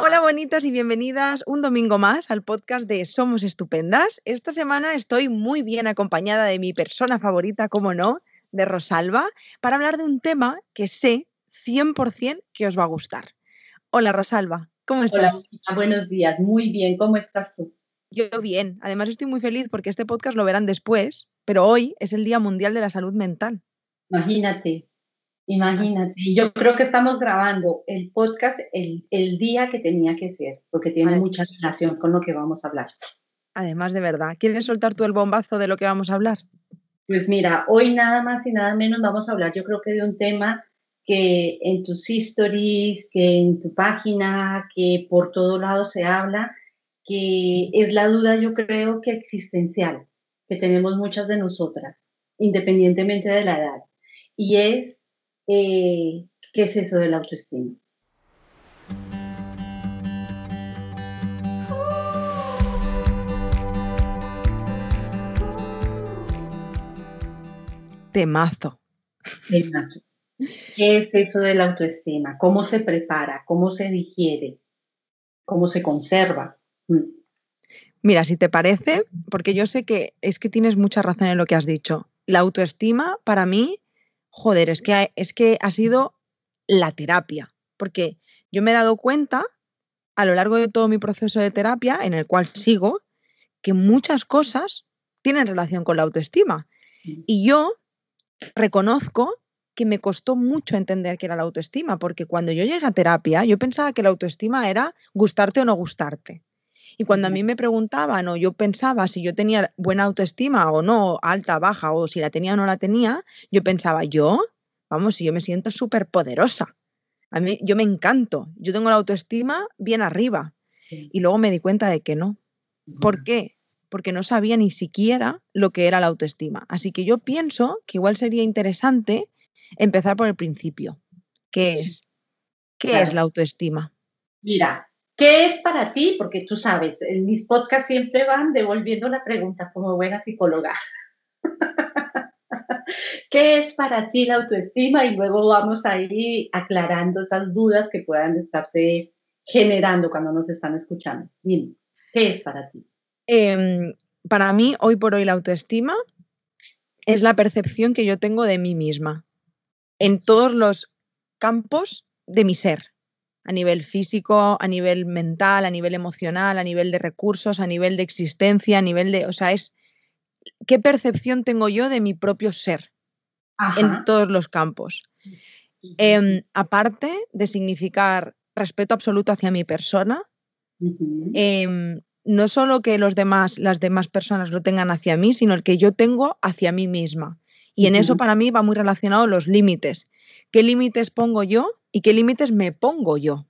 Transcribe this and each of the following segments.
Hola bonitas y bienvenidas un domingo más al podcast de Somos Estupendas. Esta semana estoy muy bien acompañada de mi persona favorita, como no, de Rosalba, para hablar de un tema que sé 100% que os va a gustar. Hola Rosalba, ¿cómo estás? Hola, buenos días, muy bien, ¿cómo estás tú? Yo bien, además estoy muy feliz porque este podcast lo verán después, pero hoy es el Día Mundial de la Salud Mental. Imagínate, Imagínate, yo creo que estamos grabando el podcast el, día que tenía que ser, porque tiene mucha relación con lo que vamos a hablar. Además, de verdad, ¿quieres soltar tú el bombazo de lo que vamos a hablar? Pues mira, hoy nada más y nada menos vamos a hablar, yo creo que de un tema que en tus stories, que en tu página, que por todo lado se habla, que es la duda, yo creo que existencial, que tenemos muchas de nosotras, independientemente de la edad. Y es eh, ¿qué es eso de la autoestima? Temazo. Temazo. ¿Qué es eso de la autoestima? ¿Cómo se prepara? ¿Cómo se digiere? ¿Cómo se conserva? Mm. Mira, si te parece, porque yo sé que es que tienes mucha razón en lo que has dicho. La autoestima para mí joder, es que, es que ha sido la terapia, porque yo me he dado cuenta a lo largo de todo mi proceso de terapia, en el cual sigo, que muchas cosas tienen relación con la autoestima. Y yo reconozco que me costó mucho entender qué era la autoestima, porque cuando yo llegué a terapia, yo pensaba que la autoestima era gustarte o no gustarte. Y cuando a mí me preguntaban o yo pensaba si yo tenía buena autoestima o no, alta, baja, o si la tenía o no la tenía, yo pensaba, yo, vamos, si yo me siento súper poderosa. A mí, yo me encanto, yo tengo la autoestima bien arriba. Y luego me di cuenta de que no. ¿Por qué? Porque no sabía ni siquiera lo que era la autoestima. Así que yo pienso que igual sería interesante empezar por el principio. ¿Qué es? ¿Qué es la autoestima? Mira, ¿Qué es para ti? Porque tú sabes, en mis podcasts siempre van devolviendo la pregunta como buena psicóloga. ¿Qué es para ti la autoestima? Y luego vamos a ir aclarando esas dudas que puedan estarse generando cuando nos están escuchando. Dime, ¿qué es para ti? Em, para mí, hoy por hoy, la autoestima es la percepción que yo tengo de mí misma en todos los campos de mi ser a nivel físico, a nivel mental, a nivel emocional, a nivel de recursos, a nivel de existencia, a nivel de, o sea, es qué percepción tengo yo de mi propio ser en todos los campos. Em, aparte de significar respeto absoluto hacia mi persona, em, no solo que los demás, las demás personas lo tengan hacia mí, sino el que yo tengo hacia mí misma. Y en eso para mí va muy relacionado los límites. ¿Qué límites pongo yo y qué límites me pongo yo.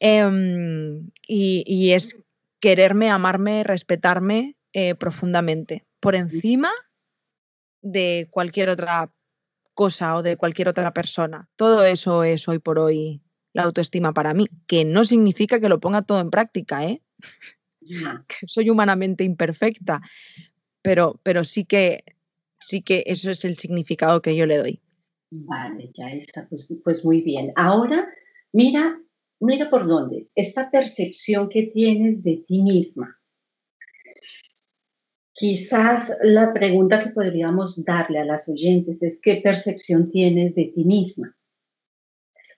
Em, y, es quererme, amarme, respetarme eh, profundamente, por encima de cualquier otra cosa o de cualquier otra persona. Todo eso es hoy por hoy la autoestima para mí, que no significa que lo ponga todo en práctica, ¿eh? que soy humanamente imperfecta, pero, pero sí que sí que eso es el significado que yo le doy. Vale, ya está, pues, pues, muy bien. Ahora, mira, mira por dónde, esta percepción que tienes de ti misma. Quizás la pregunta que podríamos darle a las oyentes es qué percepción tienes de ti misma.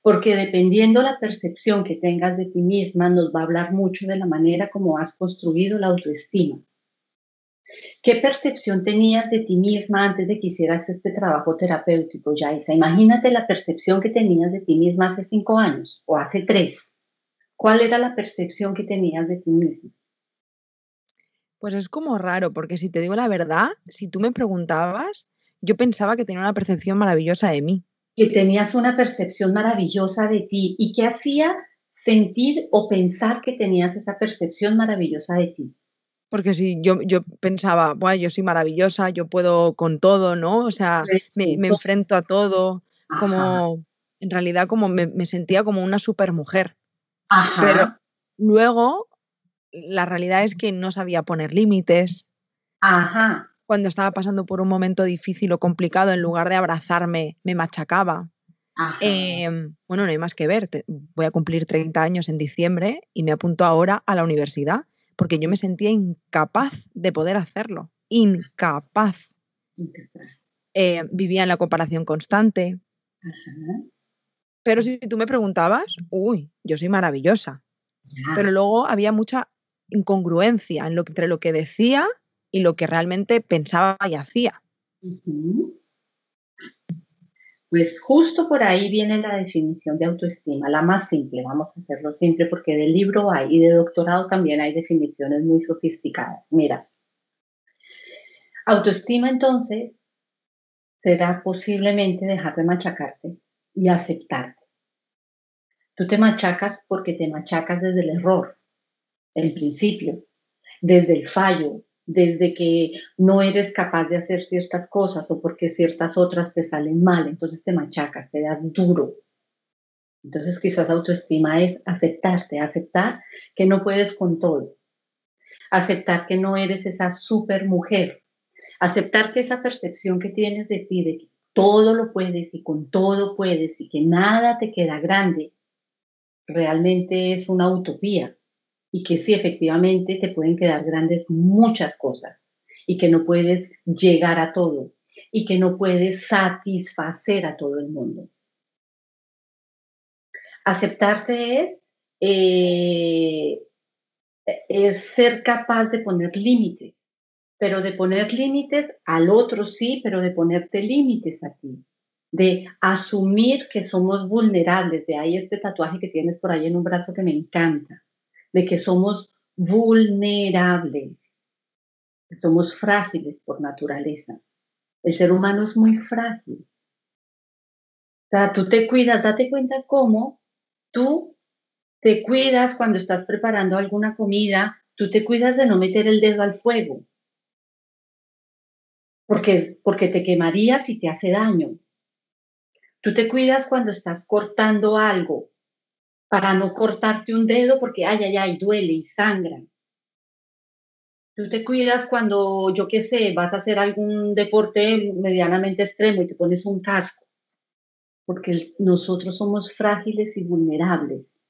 Porque dependiendo la percepción que tengas de ti misma, nos va a hablar mucho de la manera como has construido la autoestima. ¿Qué percepción tenías de ti misma antes de que hicieras este trabajo terapéutico, Yaisa? Imagínate la percepción que tenías de ti misma hace cinco años o hace tres. ¿Cuál era la percepción que tenías de ti misma? Pues es como raro, porque si te digo la verdad, si tú me preguntabas, yo pensaba que tenía una percepción maravillosa de mí. Que tenías una percepción maravillosa de ti y que hacía sentir o pensar que tenías esa percepción maravillosa de ti. Porque si yo, yo pensaba, bueno, yo soy maravillosa, yo puedo con todo, ¿no? O sea, me, enfrento a todo, como en realidad como me, sentía como una supermujer. Ajá. Pero luego la realidad es que no sabía poner límites. Cuando estaba pasando por un momento difícil o complicado, en lugar de abrazarme, me machacaba. Em, bueno, no hay más que ver. voy a cumplir 30 años en diciembre y me apunto ahora a la universidad porque yo me sentía incapaz de poder hacerlo. Incapaz. Eh, vivía en la comparación constante. Pero si tú me preguntabas, uy, yo soy maravillosa. Pero luego había mucha incongruencia en lo, entre lo que decía y lo que realmente pensaba y hacía. Pues justo por ahí viene la definición de autoestima, la más simple, vamos a hacerlo simple porque del libro hay y de doctorado también hay definiciones muy sofisticadas. Mira, autoestima entonces será posiblemente dejar de machacarte y aceptarte. Tú te machacas porque te machacas desde el error, el principio, desde el fallo, desde que no eres capaz de hacer ciertas cosas o porque ciertas otras te salen mal, entonces te machacas, te das duro. Entonces quizás autoestima es aceptarte, aceptar que no puedes con todo, aceptar que no eres esa super mujer, aceptar que esa percepción que tienes de ti, de que todo lo puedes y con todo puedes y que nada te queda grande, realmente es una utopía y que sí, efectivamente, te pueden quedar grandes muchas cosas y que no puedes llegar a todo y que no puedes satisfacer a todo el mundo. Aceptarte es, eh, es ser capaz de poner límites, pero de poner límites al otro sí, pero de ponerte límites a ti, de asumir que somos vulnerables, de ahí este tatuaje que tienes por ahí en un brazo que me encanta de que somos vulnerables, somos frágiles por naturaleza. El ser humano es muy frágil. Tú te cuidas, date cuenta cómo tú te cuidas cuando estás preparando alguna comida, tú te cuidas de no meter el dedo al fuego, porque, porque te quemarías y te hace daño. Tú te cuidas cuando estás cortando algo, para no cortarte un dedo porque, ay, ay, ay, duele y sangra. Tú te cuidas cuando, yo qué sé, vas a hacer algún deporte medianamente extremo y te pones un casco, porque nosotros somos frágiles y vulnerables.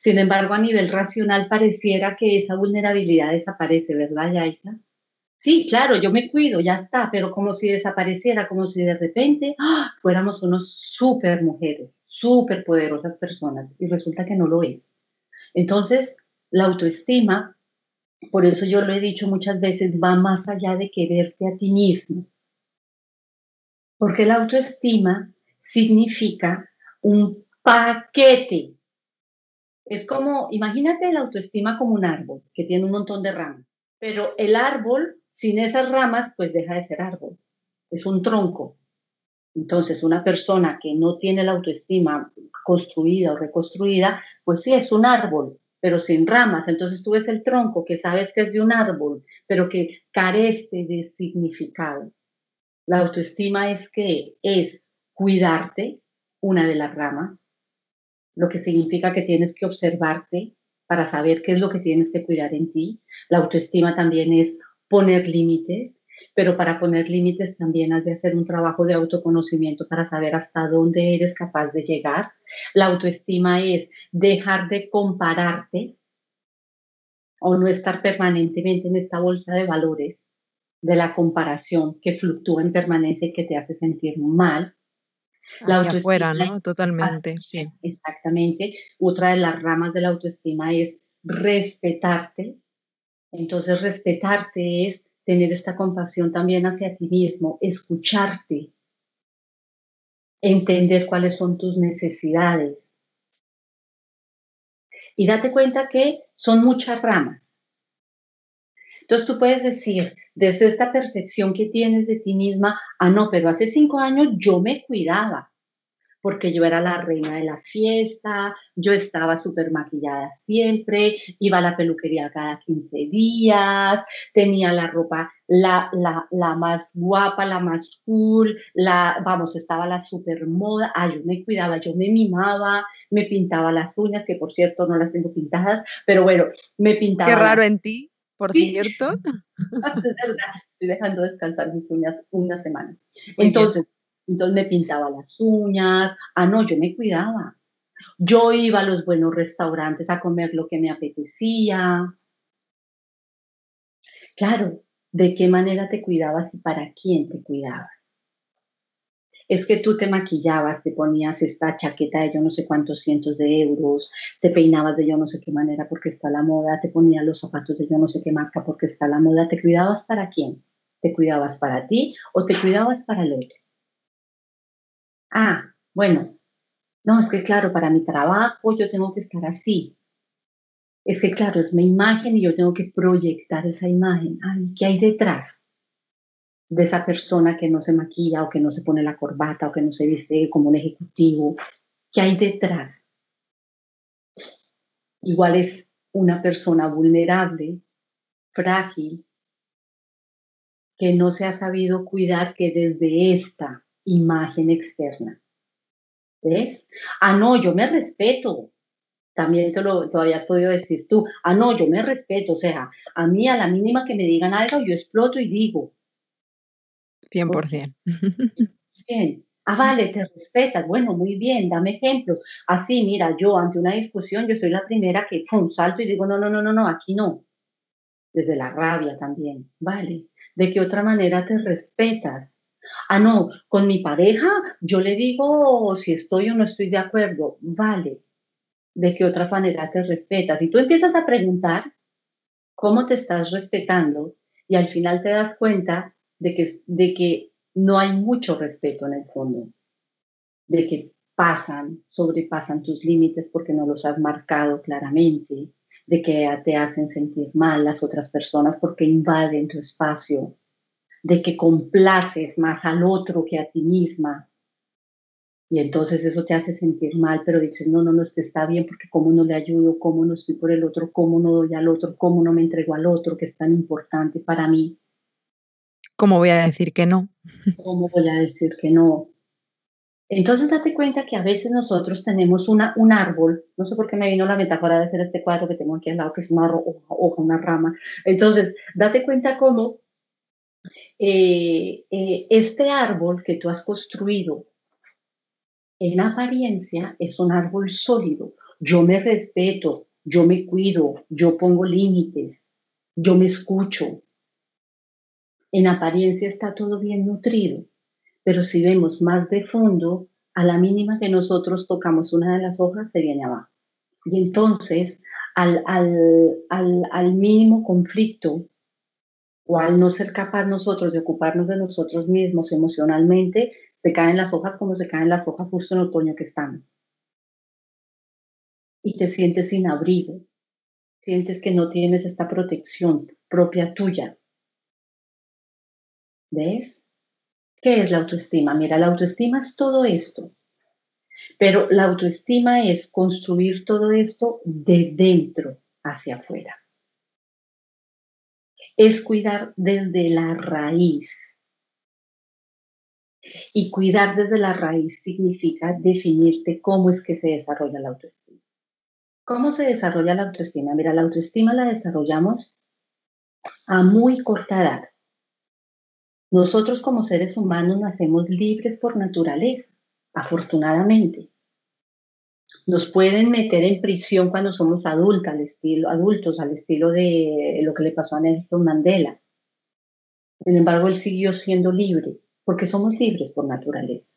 Sin embargo, a nivel racional pareciera que esa vulnerabilidad desaparece, ¿verdad, Yaisa? Sí, claro, yo me cuido, ya está, pero como si desapareciera, como si de repente ¡ah! fuéramos unos super mujeres súper poderosas personas y resulta que no lo es. Entonces, la autoestima, por eso yo lo he dicho muchas veces, va más allá de quererte a ti mismo. Porque la autoestima significa un paquete. Es como, imagínate la autoestima como un árbol que tiene un montón de ramas, pero el árbol sin esas ramas pues deja de ser árbol. Es un tronco, entonces, una persona que no tiene la autoestima construida o reconstruida, pues sí, es un árbol, pero sin ramas. Entonces tú ves el tronco que sabes que es de un árbol, pero que carece de significado. La autoestima es que es cuidarte, una de las ramas, lo que significa que tienes que observarte para saber qué es lo que tienes que cuidar en ti. La autoestima también es poner límites, pero para poner límites también has de hacer un trabajo de autoconocimiento para saber hasta dónde eres capaz de llegar. La autoestima es dejar de compararte o no estar permanentemente en esta bolsa de valores de la comparación que fluctúa en permanencia y que te hace sentir mal. La autoestima afuera, ¿no? Totalmente, sí. Exactamente. Otra de las ramas de la autoestima es respetarte. Entonces, respetarte es tener esta compasión también hacia ti mismo, escucharte, entender cuáles son tus necesidades. Y date cuenta que son muchas ramas. Entonces tú puedes decir, desde esta percepción que tienes de ti misma, ah, no, pero hace cinco años yo me cuidaba, porque yo era la reina de la fiesta, yo estaba súper maquillada siempre, iba a la peluquería cada 15 días, tenía la ropa la, la, la más guapa, la más cool, la, vamos, estaba la super moda, ah, yo me cuidaba, yo me mimaba, me pintaba las uñas, que por cierto no las tengo pintadas, pero bueno, me pintaba. Qué raro en ti, por cierto. es verdad, estoy dejando descansar mis uñas una semana. Entonces, Entonces me pintaba las uñas. Ah, no, yo me cuidaba. Yo iba a los buenos restaurantes a comer lo que me apetecía. Claro, ¿de qué manera te cuidabas y para quién te cuidabas? es que tú te maquillabas, te ponías esta chaqueta de yo no sé cuántos cientos de euros, te peinabas de yo no sé qué manera porque está la moda, te ponías los zapatos de yo no sé qué marca porque está la moda, ¿te cuidabas para quién? ¿Te cuidabas para ti o te cuidabas para el otro? Ah, bueno, no, es que claro, para mi trabajo yo tengo que estar así. Es que claro, es mi imagen y yo tengo que proyectar esa imagen. Ay, ¿qué hay detrás? de esa persona que no se maquilla o que no se pone la corbata o que no se viste como un ejecutivo, ¿qué hay detrás? Igual es una persona vulnerable, frágil, que no se ha sabido cuidar que desde esta imagen externa. ¿Ves? Ah, no, yo me respeto. También te lo, te habías podido decir tú. Ah, no, yo me respeto. O sea, a mí a la mínima que me digan algo, yo exploto y digo, 100%. Bien. Ah, vale, te respetas. Bueno, muy bien, dame ejemplos. Así, mira, yo ante una discusión, yo soy la primera que un salto y digo, no, no, no, no, no, aquí no. Desde la rabia también. Vale. ¿De qué otra manera te respetas? Ah, no, con mi pareja yo le digo si estoy o no estoy de acuerdo. Vale. ¿De qué otra manera te respetas? Y tú empiezas a preguntar cómo te estás respetando y al final te das cuenta de que, de que no hay mucho respeto en el fondo, de que pasan, sobrepasan tus límites porque no los has marcado claramente, de que te hacen sentir mal las otras personas porque invaden tu espacio, de que complaces más al otro que a ti misma. Y entonces eso te hace sentir mal, pero dices, no, no, no, es que está bien porque cómo no le ayudo, cómo no estoy por el otro, cómo no doy al otro, cómo no me entrego al otro, que es tan importante para mí. ¿Cómo voy a decir que no? ¿Cómo voy a decir que no? Entonces date cuenta que a veces nosotros tenemos una, un árbol, no sé por qué me vino la metáfora de hacer este cuadro que tengo aquí al lado, que es una hoja, una rama. Entonces, date cuenta cómo eh, eh, este árbol que tú has construido en apariencia es un árbol sólido. Yo me respeto, yo me cuido, yo pongo límites, yo me escucho, en apariencia está todo bien nutrido, pero si vemos más de fondo, a la mínima que nosotros tocamos una de las hojas, se viene abajo. Y entonces, al, al, mínimo conflicto o al no ser capaz nosotros de ocuparnos de nosotros mismos emocionalmente, se caen las hojas como se caen las hojas justo en otoño que están. Y te sientes sin abrigo, sientes que no tienes esta protección propia tuya, ¿Ves? ¿Qué es la autoestima? Mira, la autoestima es todo esto, pero la autoestima es construir todo esto de dentro hacia afuera. Es cuidar desde la raíz. Y cuidar desde la raíz significa definirte cómo es que se desarrolla la autoestima. ¿Cómo se desarrolla la autoestima? Mira, la autoestima la desarrollamos a muy corta edad. Nosotros como seres humanos nacemos libres por naturaleza, afortunadamente. Nos pueden meter en prisión cuando somos adultos, al estilo, adultos, al estilo de lo que le pasó a Nelson Mandela. Sin embargo, él siguió siendo libre, porque somos libres por naturaleza.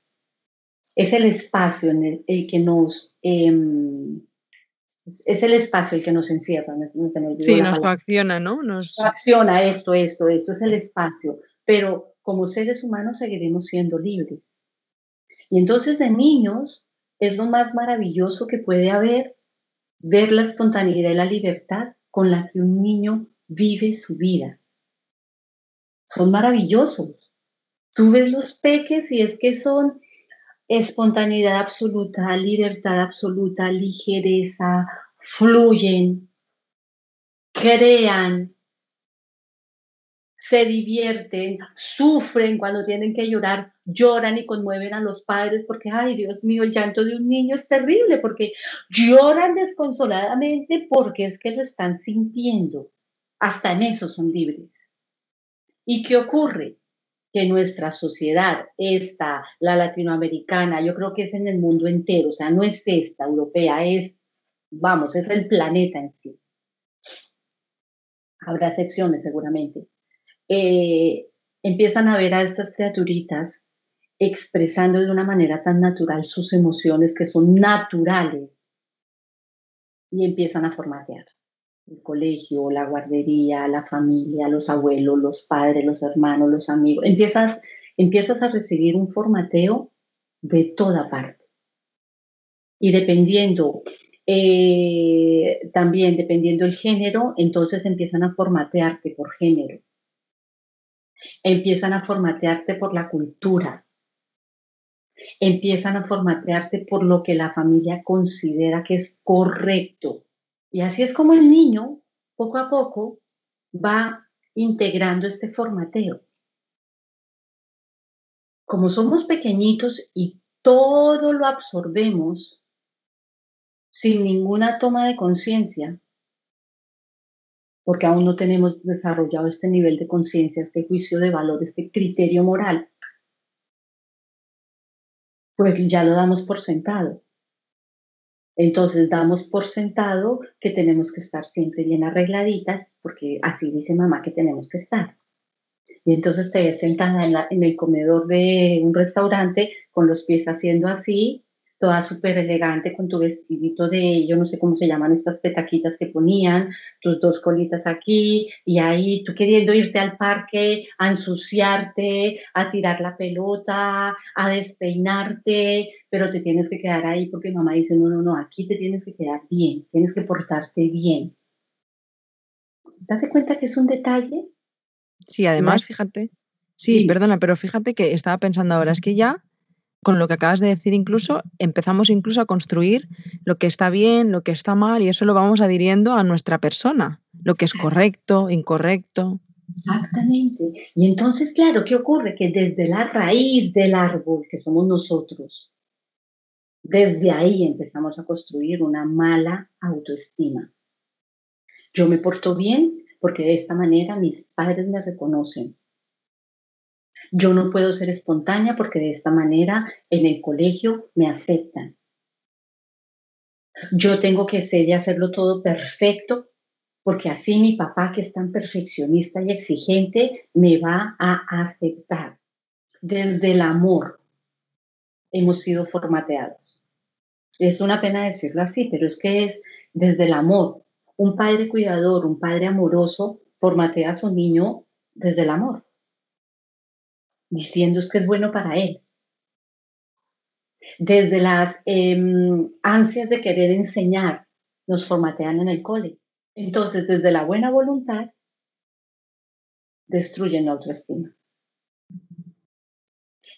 Es el espacio en el, que nos... Em, es el espacio el que nos encierra. sí, nos coacciona, ¿no? Nos coacciona esto, esto, esto, es el espacio pero como seres humanos seguiremos siendo libres. Y entonces de niños es lo más maravilloso que puede haber ver la espontaneidad y la libertad con la que un niño vive su vida. Son maravillosos. Tú ves los peques y es que son espontaneidad absoluta, libertad absoluta, ligereza, fluyen, crean, se divierten, sufren cuando tienen que llorar, lloran y conmueven a los padres porque, ay Dios mío, el llanto de un niño es terrible porque lloran desconsoladamente porque es que lo están sintiendo. Hasta en eso son libres. ¿Y qué ocurre? que nuestra sociedad, esta, la latinoamericana, yo creo que es en el mundo entero, o sea, no es esta europea, es, vamos, es el planeta en sí. Habrá excepciones seguramente. Eh, empiezan a ver a estas criaturitas expresando de una manera tan natural sus emociones que son naturales y empiezan a formatear el colegio, la guardería, la familia, los abuelos, los padres, los hermanos, los amigos. Empiezas, empiezas a recibir un formateo de toda parte. Y dependiendo, eh, también dependiendo el género, entonces empiezan a formatearte por género. Empiezan a formatearte por la cultura. Empiezan a formatearte por lo que la familia considera que es correcto y así es como el niño, poco a poco, va integrando este formateo. Como somos pequeñitos y todo lo absorbemos sin ninguna toma de conciencia, porque aún no tenemos desarrollado este nivel de conciencia, este juicio de valor, este criterio moral, pues ya lo damos por sentado. Entonces damos por sentado que tenemos que estar siempre bien arregladitas, porque así dice mamá que tenemos que estar. Y entonces te ves sentada en, el comedor de un restaurante con los pies haciendo así, toda súper elegante con tu vestidito de, yo no sé cómo se llaman estas petaquitas que ponían, tus dos colitas aquí, y ahí tú queriendo irte al parque a ensuciarte, a tirar la pelota, a despeinarte, pero te tienes que quedar ahí porque mamá dice, no, no, no, aquí te tienes que quedar bien, tienes que portarte bien. ¿Date cuenta que es un detalle? Sí, además, fíjate. sí, perdona, pero fíjate que estaba pensando ahora, es que ya con lo que acabas de decir incluso, empezamos incluso a construir lo que está bien, lo que está mal, y eso lo vamos adhiriendo a nuestra persona, lo que es correcto, incorrecto. Exactamente. Y entonces, claro, ¿qué ocurre? Que desde la raíz del árbol, que somos nosotros, desde ahí empezamos a construir una mala autoestima. Yo me porto bien porque de esta manera mis padres me reconocen. Yo no puedo ser espontánea porque de esta manera en el colegio me aceptan. Yo tengo que ser y hacerlo todo perfecto porque así mi papá, que es tan perfeccionista y exigente, me va a aceptar. Desde el amor hemos sido formateados. Es una pena decirlo así, pero es que es desde el amor. Un padre cuidador, un padre amoroso, formatea a su niño desde el amor diciendo que es bueno para él. Desde las em, ansias de querer enseñar, nos formatean en el cole. Entonces, desde la buena voluntad, destruyen la autoestima.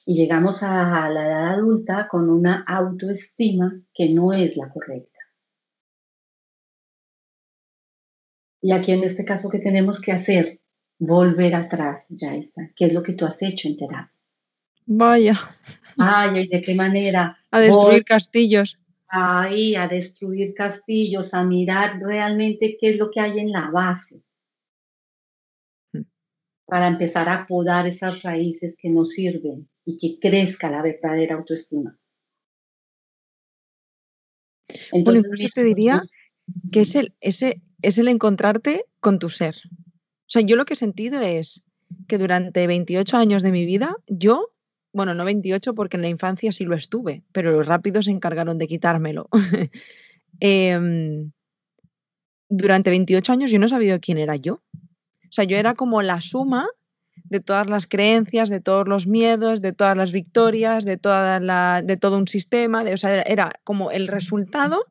Y llegamos a la edad adulta con una autoestima que no es la correcta. Y aquí en este caso, ¿qué tenemos que hacer? Volver atrás, Yaisa. ¿Qué es lo que tú has hecho en terapia? Vaya. Ay, ¿de qué manera? A destruir castillos. Ay, a destruir castillos, a mirar realmente qué es lo que hay en la base. Hmm. Para empezar a podar esas raíces que no sirven y que crezca la verdadera autoestima. Entonces, bueno, te diría que es el, ese, es el encontrarte con tu ser. O sea, yo lo que he sentido es que durante 28 años de mi vida, yo, bueno, no 28 porque en la infancia sí lo estuve, pero los rápidos se encargaron de quitármelo. Em, durante 28 años yo no he sabido quién era yo. O sea, yo era como la suma de todas las creencias, de todos los miedos, de todas las victorias, de, toda la, de todo un sistema. De, o sea, era como el resultado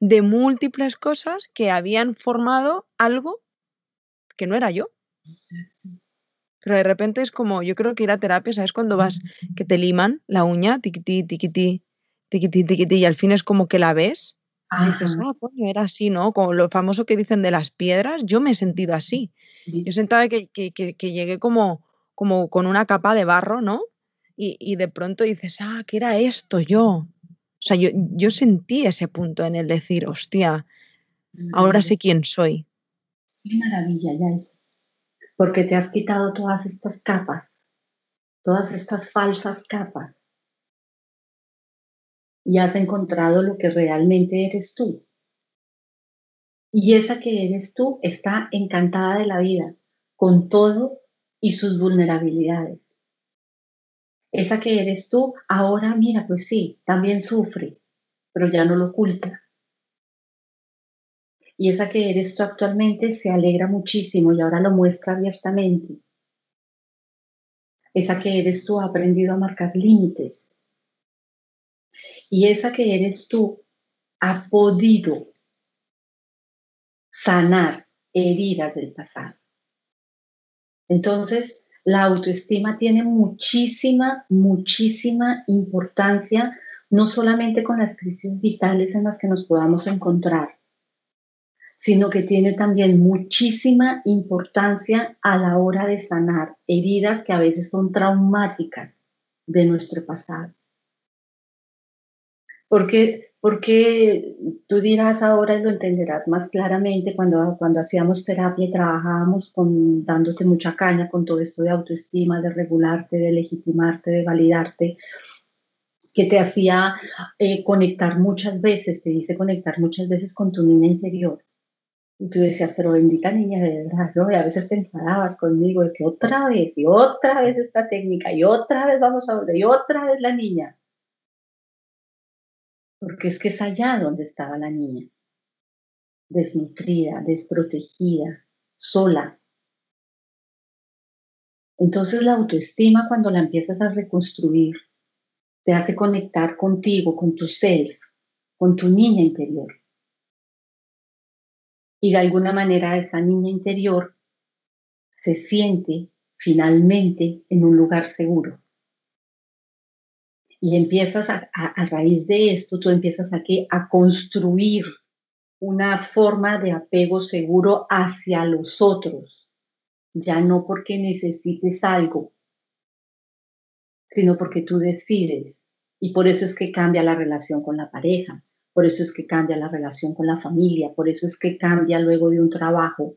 de múltiples cosas que habían formado algo que no era yo. Pero de repente es como, yo creo que ir a terapia, ¿sabes? Cuando vas, que te liman la uña, tiquití, tiquití, tiquití, tiquití, y al fin es como que la ves. Y dices, ah, coño, era así, ¿no? Como lo famoso que dicen de las piedras, yo me he sentido así. Yo sentaba que, que, que, llegué como, como con una capa de barro, ¿no? Y, y, de pronto dices, ah, ¿qué era esto yo? O sea, yo, yo sentí ese punto en el decir, hostia, ahora sé quién soy. Qué maravilla, ya es. Porque te has quitado todas estas capas todas estas falsas capas y has encontrado lo que realmente eres tú. Y esa que eres tú está encantada de la vida, con todo y sus vulnerabilidades. Esa que eres tú, ahora mira, pues sí, también sufre, pero ya no lo oculta. Y esa que eres tú actualmente se alegra muchísimo y ahora lo muestra abiertamente. Esa que eres tú ha aprendido a marcar límites. Y esa que eres tú ha podido sanar heridas del pasado. Entonces, la autoestima tiene muchísima, muchísima importancia, no solamente con las crisis vitales en las que nos podamos encontrar, sino que tiene también muchísima importancia a la hora de sanar heridas que a veces son traumáticas de nuestro pasado. Porque porque tú dirás ahora y lo entenderás más claramente cuando, cuando hacíamos terapia y trabajábamos con, dándote mucha caña con todo esto de autoestima, de regularte, de legitimarte, de validarte, que te hacía eh, conectar muchas veces, te dice conectar muchas veces con tu niña interior. Y tú decías, pero bendita niña, de verdad, ¿no? Y a veces te enfadabas conmigo de que otra vez, y otra vez esta técnica, y otra vez vamos a volver, y otra vez la niña porque es que es allá donde estaba la niña, desnutrida, desprotegida, sola. Entonces la autoestima cuando la empiezas a reconstruir te hace conectar contigo, con tu self, con tu niña interior. Y de alguna manera esa niña interior se siente finalmente en un lugar seguro. Y empiezas a, raíz de esto, tú empiezas aquí a construir una forma de apego seguro hacia los otros, ya no porque necesites algo, sino porque tú decides. Y por eso es que cambia la relación con la pareja, por eso es que cambia la relación con la familia, por eso es que cambia luego de un trabajo,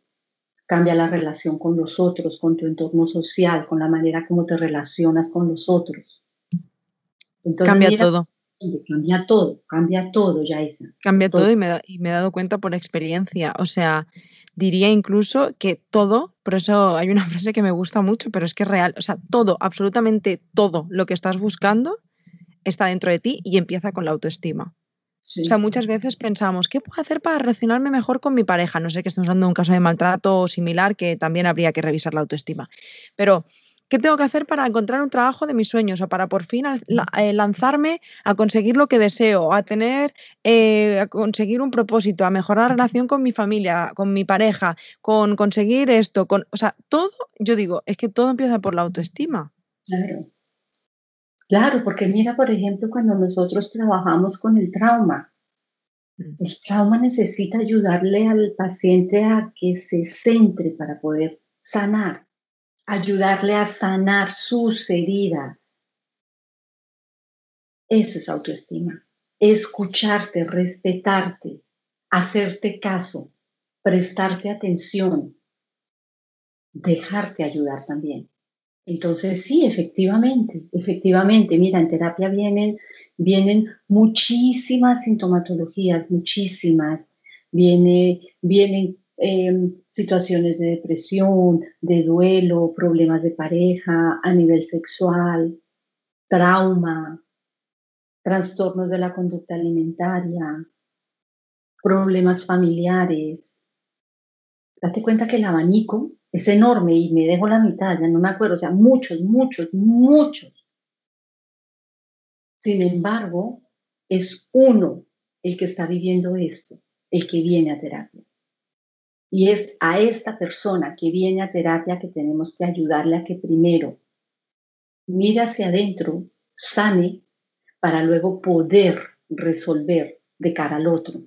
cambia la relación con los otros, con tu entorno social, con la manera como te relacionas con los otros cambia todo. Cambia todo, cambia todo, Yaisa. Cambia todo, y, me y me he dado cuenta por experiencia. O sea, diría incluso que todo, por eso hay una frase que me gusta mucho, pero es que es real. O sea, todo, absolutamente todo lo que estás buscando está dentro de ti y empieza con la autoestima. O sea, muchas veces pensamos, ¿qué puedo hacer para relacionarme mejor con mi pareja? No sé que estamos hablando de un caso de maltrato o similar que también habría que revisar la autoestima. Pero ¿Qué tengo que hacer para encontrar un trabajo de mis sueños o para por fin eh, lanzarme a conseguir lo que deseo, a tener, eh, a conseguir un propósito, a mejorar la relación con mi familia, con mi pareja, con conseguir esto, con, o sea, todo, yo digo, es que todo empieza por la autoestima. Claro. Claro, porque mira, por ejemplo, cuando nosotros trabajamos con el trauma, mm. el trauma necesita ayudarle al paciente a que se centre para poder sanar ayudarle a sanar sus heridas. Eso es autoestima. Escucharte, respetarte, hacerte caso, prestarte atención, dejarte ayudar también. Entonces, sí, efectivamente, efectivamente, mira, en terapia vienen, vienen muchísimas sintomatologías, muchísimas. Viene, vienen Em, situaciones de depresión, de duelo, problemas de pareja a nivel sexual, trauma, trastornos de la conducta alimentaria, problemas familiares. Date cuenta que el abanico es enorme y me dejo la mitad, ya no me acuerdo, o sea, muchos, muchos, muchos. Sin embargo, es uno el que está viviendo esto, el que viene a terapia. Y es a esta persona que viene a terapia que tenemos que ayudarle a que primero mire hacia adentro, sane, para luego poder resolver de cara al otro.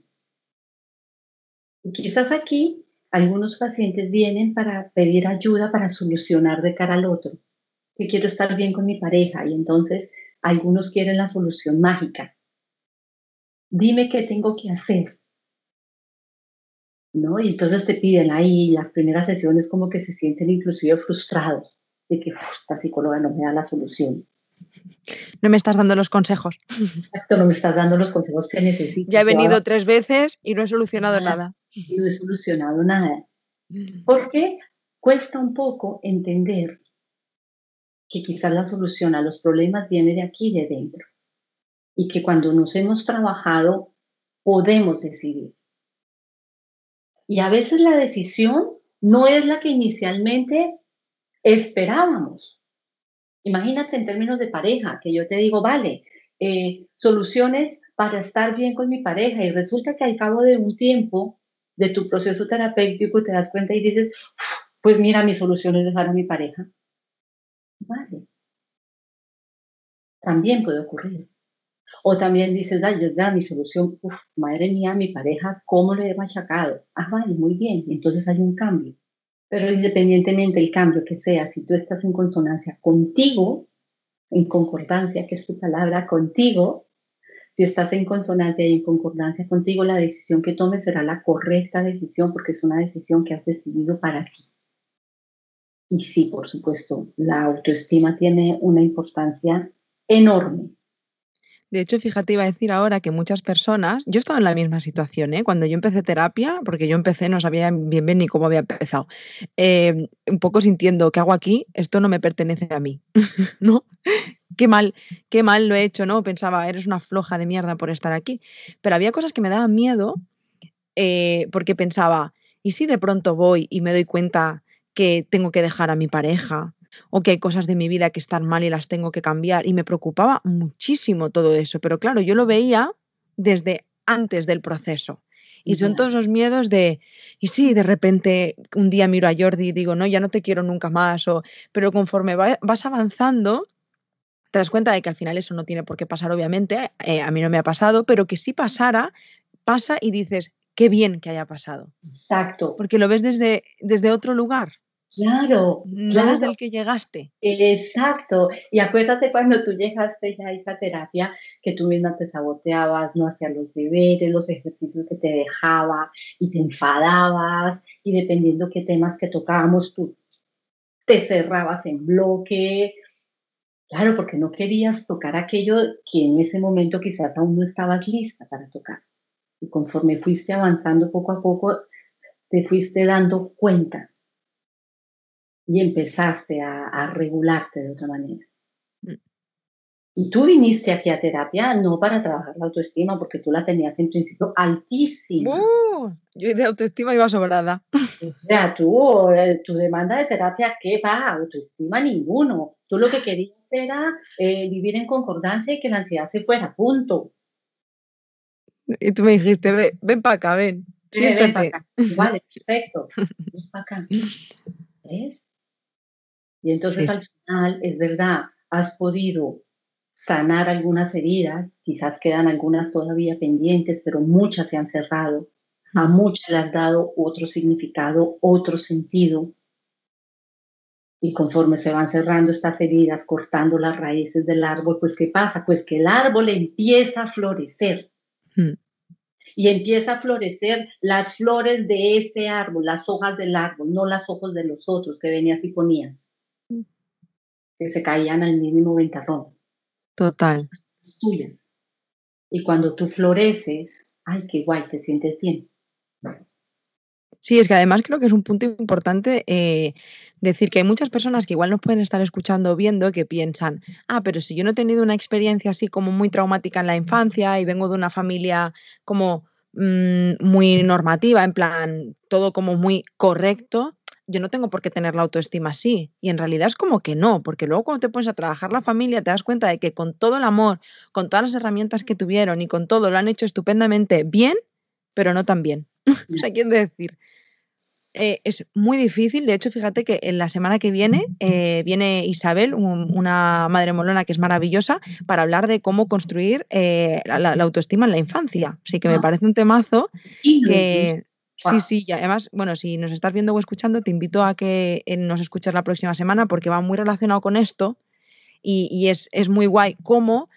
Y quizás aquí algunos pacientes vienen para pedir ayuda para solucionar de cara al otro. Que quiero estar bien con mi pareja y entonces algunos quieren la solución mágica. Dime qué tengo que hacer ¿no? Y entonces te piden ahí las primeras sesiones como que se sienten inclusive frustrados. de que esta psicóloga no me da la solución. No me estás dando los consejos. Exacto, no me estás dando los consejos que necesito. Ya he venido tres veces y no he solucionado nada. Y no he solucionado nada. Mm. Porque cuesta un poco entender que quizás la solución a los problemas viene de aquí, de dentro. Y que cuando nos hemos trabajado, podemos decidir. Y a veces la decisión no es la que inicialmente esperábamos. Imagínate en términos de pareja, que yo te digo, vale, eh, soluciones para estar bien con mi pareja y resulta que al cabo de un tiempo de tu proceso terapéutico te das cuenta y dices, pues mira, mi solución es dejar a mi pareja. Vale. También puede ocurrir. O también dices, ay, ya mi solución, uf, madre mía, mi pareja, ¿cómo le he machacado? Ah, vale, muy bien, entonces hay un cambio. Pero independientemente del cambio que sea, si tú estás en consonancia contigo, en concordancia, que es tu palabra, contigo, si estás en consonancia y en concordancia contigo, la decisión que tomes será la correcta decisión porque es una decisión que has decidido para ti. Y sí, por supuesto, la autoestima tiene una importancia enorme de hecho, fíjate, iba a decir ahora que muchas personas, yo he estado en la misma situación, ¿eh? cuando yo empecé terapia, porque yo empecé, no sabía bien bien ni cómo había empezado, em, un poco sintiendo, ¿qué hago aquí? Esto no me pertenece a mí, ¿no? Qué mal, qué mal lo he hecho, ¿no? Pensaba, eres una floja de mierda por estar aquí. Pero había cosas que me daban miedo eh, porque pensaba, ¿y si de pronto voy y me doy cuenta que tengo que dejar a mi pareja o que hay cosas de mi vida que están mal y las tengo que cambiar. Y me preocupaba muchísimo todo eso, pero claro, yo lo veía desde antes del proceso. Y son todos los miedos de, y sí, de repente un día miro a Jordi y digo, no, ya no te quiero nunca más, o, pero conforme vas avanzando, te das cuenta de que al final eso no tiene por qué pasar, obviamente, eh, a mí no me ha pasado, pero que si pasara, pasa y dices, qué bien que haya pasado. Exacto. Porque lo ves desde, desde otro lugar. Claro, no desde el que llegaste. Exacto. Y acuérdate cuando tú llegaste ya a esa terapia que tú misma te saboteabas, no hacías los deberes, los ejercicios que te dejaba y te enfadabas y dependiendo qué temas que tocábamos tú te cerrabas en bloque. Claro, porque no querías tocar aquello que en ese momento quizás aún no estabas lista para tocar. Y conforme fuiste avanzando poco a poco, te fuiste dando cuenta y empezaste a, regularte de otra manera. Mm. Y tú viniste aquí a terapia no para trabajar la autoestima, porque tú la tenías en principio altísima. Uh, yo de autoestima iba sobrada. O sea, tú, eh, tu demanda de terapia, ¿qué va? Autoestima ninguno. Tú lo que querías era eh, vivir en concordancia y que la ansiedad se fuera, punto. Y tú me dijiste, ven, ven para acá, ven. Ven, para acá. Vale, perfecto. Ven para acá. ¿Ves? Y entonces al final, es verdad, has podido sanar algunas heridas, quizás quedan algunas todavía pendientes, pero muchas se han cerrado. A muchas le has dado otro significado, otro sentido. Y conforme se van cerrando estas heridas, cortando las raíces del árbol, pues ¿qué pasa? Pues que el árbol empieza a florecer. Y empieza a florecer las flores de ese árbol, las hojas del árbol, no las hojas de los otros que venías y ponías que se caían al mínimo ventarrón. Total. tuyas. Y cuando tú floreces, ay, qué guay, te sientes bien. Sí, es que además creo que es un punto importante eh, decir que hay muchas personas que igual nos pueden estar escuchando o viendo que piensan, ah, pero si yo no he tenido una experiencia así como muy traumática en la infancia y vengo de una familia como mm, muy normativa, en plan, todo como muy correcto, yo no tengo por qué tener la autoestima así. Y en realidad es como que no, porque luego cuando te pones a trabajar la familia te das cuenta de que con todo el amor, con todas las herramientas que tuvieron y con todo lo han hecho estupendamente bien, pero no tan bien. o sea, quiero decir, eh, es muy difícil. De hecho, fíjate que en la semana que viene eh, viene Isabel, una madre molona que es maravillosa, para hablar de cómo construir eh, la, autoestima en la infancia. Así que me ah. parece un temazo que, Sí, sí, y además, bueno, si nos estás viendo o escuchando, te invito a que eh, nos escuches la próxima semana porque va muy relacionado con esto y, es, muy guay cómo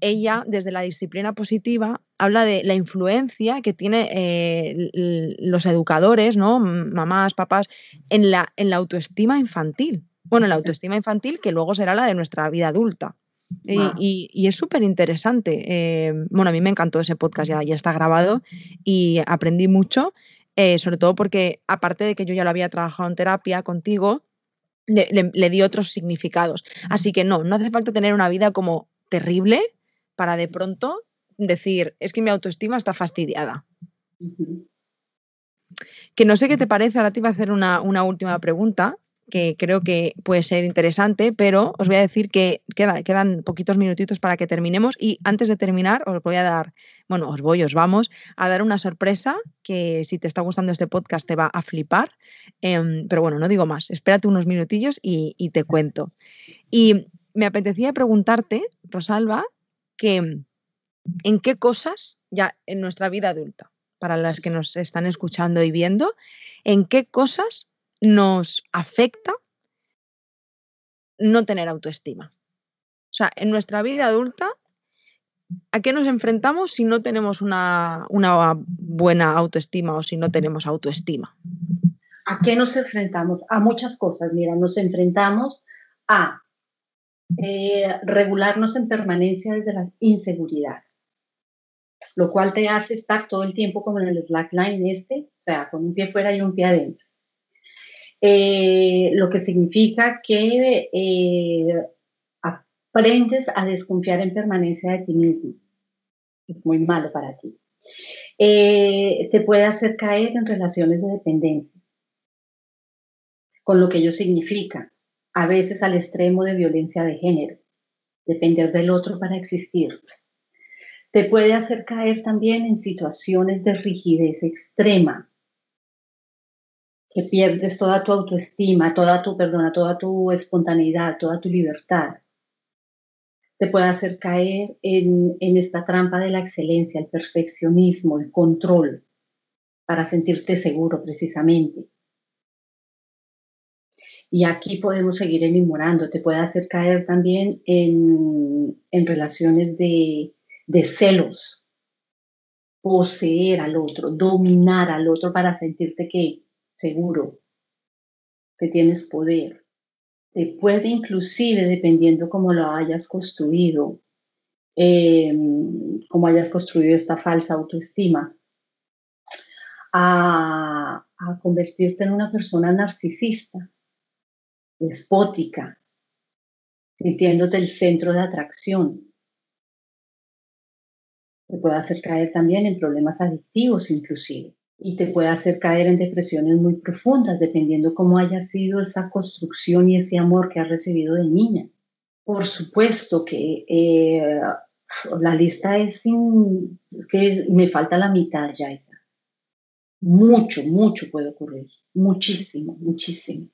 ella, desde la disciplina positiva, habla de la influencia que tienen eh, los educadores, ¿no? Mamás, papás, en la, en la autoestima infantil. Bueno, la autoestima infantil que luego será la de nuestra vida adulta. Y, es súper interesante. Eh, bueno, a mí me encantó ese podcast, ya, ya está grabado y aprendí mucho, eh, sobre todo porque aparte de que yo ya lo había trabajado en terapia contigo, le, di otros significados. Así que no, no hace falta tener una vida como terrible para de pronto decir, es que mi autoestima está fastidiada. Que no sé qué te parece, ahora te iba a hacer una, una última pregunta que creo que puede ser interesante, pero os voy a decir que quedan poquitos minutitos para que terminemos y antes de terminar os voy a dar, bueno, os voy, os vamos a dar una sorpresa que si te está gustando este podcast te va a flipar, em, pero bueno, no digo más, espérate unos minutillos y, te cuento. Y me apetecía preguntarte, Rosalba, que en qué cosas ya en nuestra vida adulta, para las que nos están escuchando y viendo, en qué cosas nos afecta no tener autoestima. O sea, en nuestra vida adulta, ¿a qué nos enfrentamos si no tenemos una, buena autoestima o si no tenemos autoestima? ¿A qué nos enfrentamos? A muchas cosas. Mira, nos enfrentamos a eh, regularnos en permanencia desde la inseguridad, lo cual te hace estar todo el tiempo como en el slackline este, o sea, con un pie fuera y un pie adentro. Eh, lo que significa que eh, aprendes a desconfiar en permanencia de ti mismo. Es muy malo para ti. Eh, te puede hacer caer en relaciones de dependencia, con lo que ello significa, a veces al extremo de violencia de género, depender del otro para existir. Te puede hacer caer también en situaciones de rigidez extrema, que pierdes toda tu autoestima, toda tu, perdona, toda tu espontaneidad, toda tu libertad, te puede hacer caer en, esta trampa de la excelencia, el perfeccionismo, el control, para sentirte seguro precisamente. Y aquí podemos seguir enamorando, te puede hacer caer también en, en relaciones de, de celos, poseer al otro, dominar al otro para sentirte que, seguro, que tienes poder. Te puede inclusive, dependiendo cómo lo hayas construido, eh, cómo hayas construido esta falsa autoestima, a, convertirte en una persona narcisista, despótica, sintiéndote el centro de atracción. Te puede hacer caer también en problemas adictivos inclusive y te puede hacer caer en depresiones muy profundas, dependiendo cómo haya sido esa construcción y ese amor que has recibido de niña. Por supuesto que eh, la lista es que me falta la mitad ya. Mucho, mucho puede ocurrir, muchísimo, muchísimo.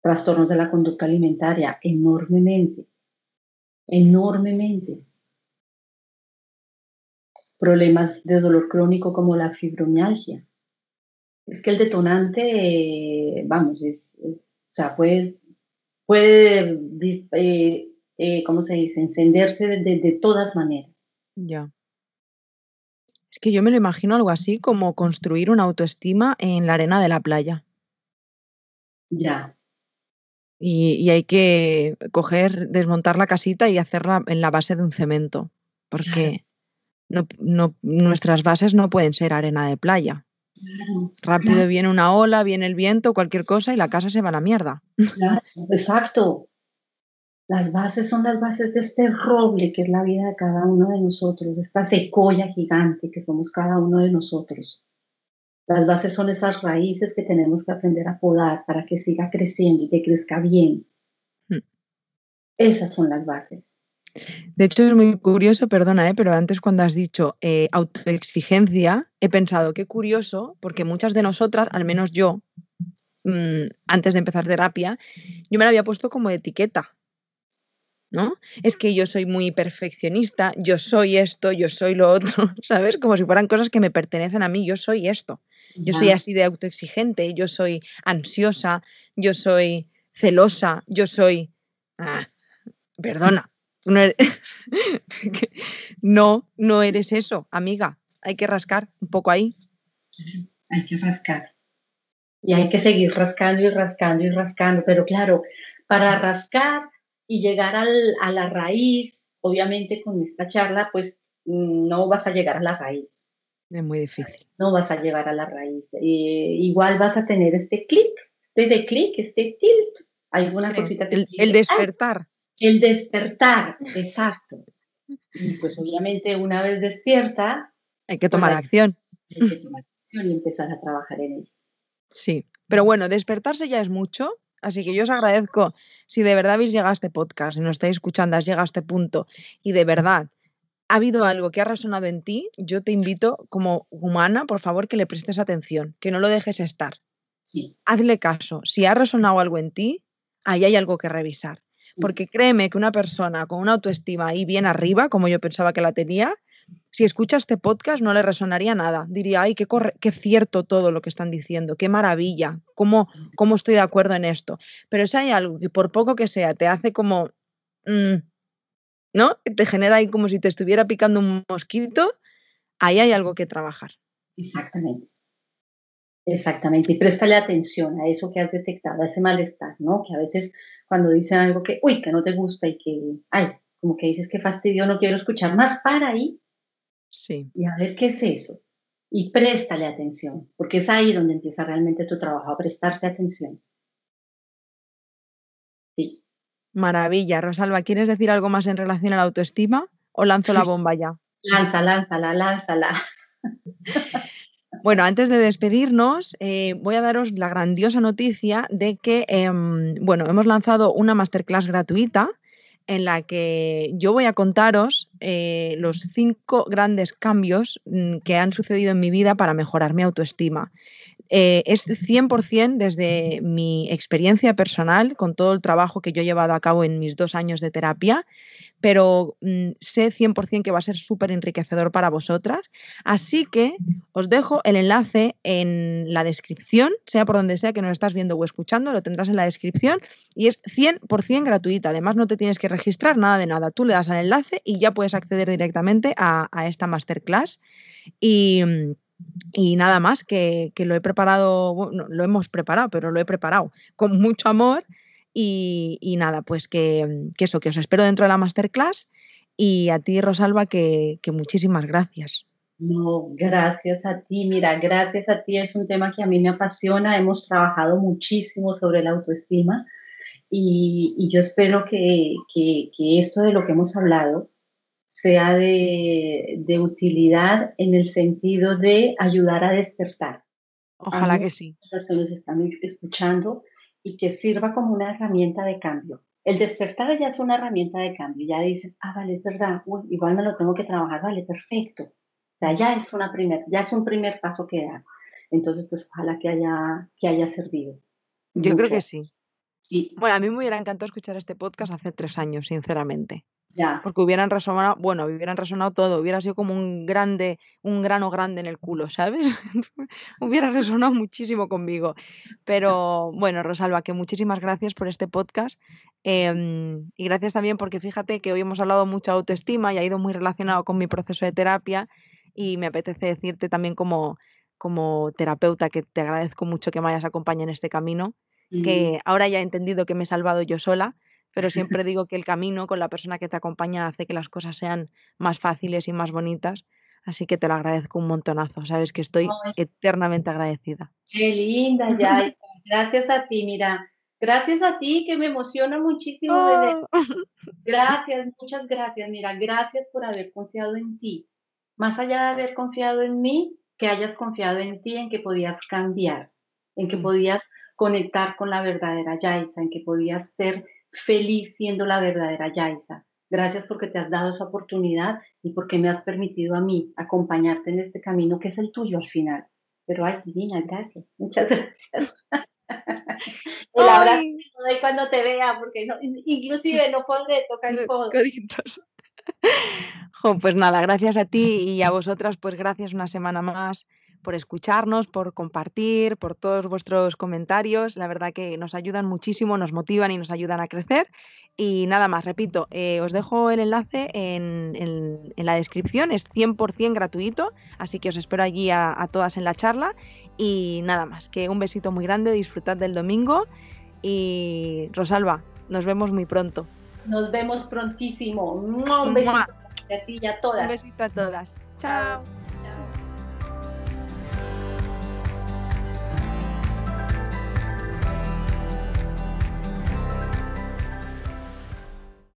Trastornos de la conducta alimentaria, enormemente, enormemente problemas de dolor crónico como la fibromialgia. Es que el detonante, vamos, es, o sea, puede, puede eh, eh, ¿cómo se dice?, encenderse de, de, todas maneras. Ya. Es que yo me lo imagino algo así como construir una autoestima en la arena de la playa. Ya. Y, y, hay que coger, desmontar la casita y hacerla en la base de un cemento. Porque no, nuestras bases no pueden ser arena de playa. Rápido viene una ola, viene el viento, cualquier cosa y la casa se va a la mierda. exacto. Las bases son las bases de este roble que es la vida de cada uno de nosotros, de esta secoya gigante que somos cada uno de nosotros. Las bases son esas raíces que tenemos que aprender a podar para que siga creciendo y que crezca bien. Hmm. Esas son las bases. De hecho, es muy curioso, perdona, ¿eh? pero antes cuando has dicho eh, autoexigencia, he pensado, qué curioso, porque muchas de nosotras, al menos yo, mm, antes de empezar terapia, yo me la había puesto como etiqueta. ¿No? Es que yo soy muy perfeccionista, yo soy esto, yo soy lo otro, ¿sabes? Como si fueran cosas que me pertenecen a mí, yo soy esto. Yo soy así de autoexigente, yo soy ansiosa, yo soy celosa, yo soy... Ah, perdona, No, no eres eso, amiga. Hay que rascar un poco ahí. Hay que rascar. Y hay que seguir rascando y rascando y rascando, pero claro, para rascar y llegar a la raíz, obviamente con esta charla, pues no vas a llegar a la raíz. Es muy difícil. No vas a llegar a la raíz. Eh, igual vas a tener este clic, este de clic, este tilt, alguna cosita que el, despertar. El despertar, exacto. Y pues obviamente una vez despierta... Hay que tomar pues, acción. Hay que tomar acción y empezar a trabajar en ello. Sí, pero bueno, despertarse ya es mucho, así que yo os agradezco si de verdad habéis llegado a este podcast, si nos estáis escuchando, has llegado a este punto y de verdad ha habido algo que ha resonado en ti, yo te invito como humana, por favor, que le prestes atención, que no lo dejes estar. Sí. Hazle caso. Si ha resonado algo en ti, ahí hay algo que revisar. Porque créeme que una persona con una autoestima ahí bien arriba, como yo pensaba que la tenía, si escucha este podcast no le resonaría nada. Diría, ay, qué, qué cierto todo lo que están diciendo, qué maravilla, cómo, cómo estoy de acuerdo en esto. Pero si hay algo que por poco que sea te hace como, mm, ¿no? Te genera ahí como si te estuviera picando un mosquito, ahí hay algo que trabajar. Exactamente. Exactamente, y préstale atención a eso que has detectado, a ese malestar, ¿no? Que a veces cuando dicen algo que, uy, que no te gusta y que, ay, como que dices que fastidio, no quiero escuchar más, para ahí. Sí. Y a ver qué es eso. Y préstale atención, porque es ahí donde empieza realmente tu trabajo, a prestarte atención. Sí. Maravilla. Rosalba, ¿quieres decir algo más en relación a la autoestima o lanzo la bomba ya? Lanza, lánzala, lánzala. Bueno, antes de despedirnos, eh, voy a daros la grandiosa noticia de que, em, bueno, hemos lanzado una masterclass gratuita en la que yo voy a contaros eh, los cinco grandes cambios mm, que han sucedido en mi vida para mejorar mi autoestima. Eh, es 100% desde mi experiencia personal, con todo el trabajo que yo he llevado a cabo en mis dos años de terapia, pero mm, sé 100% que va a ser súper enriquecedor para vosotras. Así que os dejo el enlace en la descripción, sea por donde sea que nos estás viendo o escuchando, lo tendrás en la descripción y es 100% gratuita. Además, no te tienes que registrar nada de nada. Tú le das al enlace y ya puedes acceder directamente a, esta masterclass. Y. Nada más, que, lo he preparado, bueno, lo hemos preparado, pero lo he preparado con mucho amor y, nada, pues que, eso, que os espero dentro de la masterclass y a ti, Rosalba, que, muchísimas gracias. No, gracias a ti. Mira, gracias a ti. Es un tema que a mí me apasiona. Hemos trabajado muchísimo sobre la autoestima y, yo espero que, esto de lo que hemos hablado sea de, de, utilidad en el sentido de ayudar a despertar. Ojalá que sí. Las que nos están escuchando y que sirva como una herramienta de cambio. El despertar ya es una herramienta de cambio, ya dices, ah, vale, es verdad, igual me lo tengo que trabajar, vale, perfecto. O sea, ya es, una primer, ya es un primer paso que das. Entonces, pues ojalá que haya, que haya servido. Yo creo que sí. sí. Bueno, a mí me hubiera encantado escuchar este podcast hace tres años, sinceramente. Porque hubieran resonado, bueno, hubieran resonado todo, hubiera sido como un grande, un grano grande en el culo, ¿sabes? hubiera resonado muchísimo conmigo. Pero bueno, Rosalba, que muchísimas gracias por este podcast. Em, y gracias también porque fíjate que hoy hemos hablado mucho de autoestima y ha ido muy relacionado con mi proceso de terapia. Y me apetece decirte también como, como terapeuta que te agradezco mucho que me hayas acompañado en este camino, que ahora ya he entendido que me he salvado yo sola pero siempre digo que el camino con la persona que te acompaña hace que las cosas sean más fáciles y más bonitas. Así que te lo agradezco un montonazo, sabes que estoy eternamente agradecida. Qué linda, ya. Gracias a ti, mira. Gracias a ti, que me emociona muchísimo. Oh. Gracias, muchas gracias. Mira, gracias por haber confiado en ti. Más allá de haber confiado en mí, que hayas confiado en ti, en que podías cambiar, en que podías conectar con la verdadera Yaisa, en que podías ser feliz siendo la verdadera Yaisa. Gracias porque te has dado esa oportunidad y porque me has permitido a mí acompañarte en este camino que es el tuyo al final. Pero ay, divina, gracias. Muchas gracias. El abrazo doy cuando te vea, porque no, inclusive no podré tocar el codo. pues nada, gracias a ti y a vosotras, pues gracias una semana más por escucharnos, por compartir, por todos vuestros comentarios. La verdad que nos ayudan muchísimo, nos motivan y nos ayudan a crecer. Y nada más, repito, eh, os dejo el enlace en, la descripción, es 100% gratuito, así que os espero allí a, todas en la charla. Y nada más, que un besito muy grande, disfrutad del domingo y Rosalba, nos vemos muy pronto. Nos vemos prontísimo. Un besito a ti y a todas. Un besito a todas. Chao.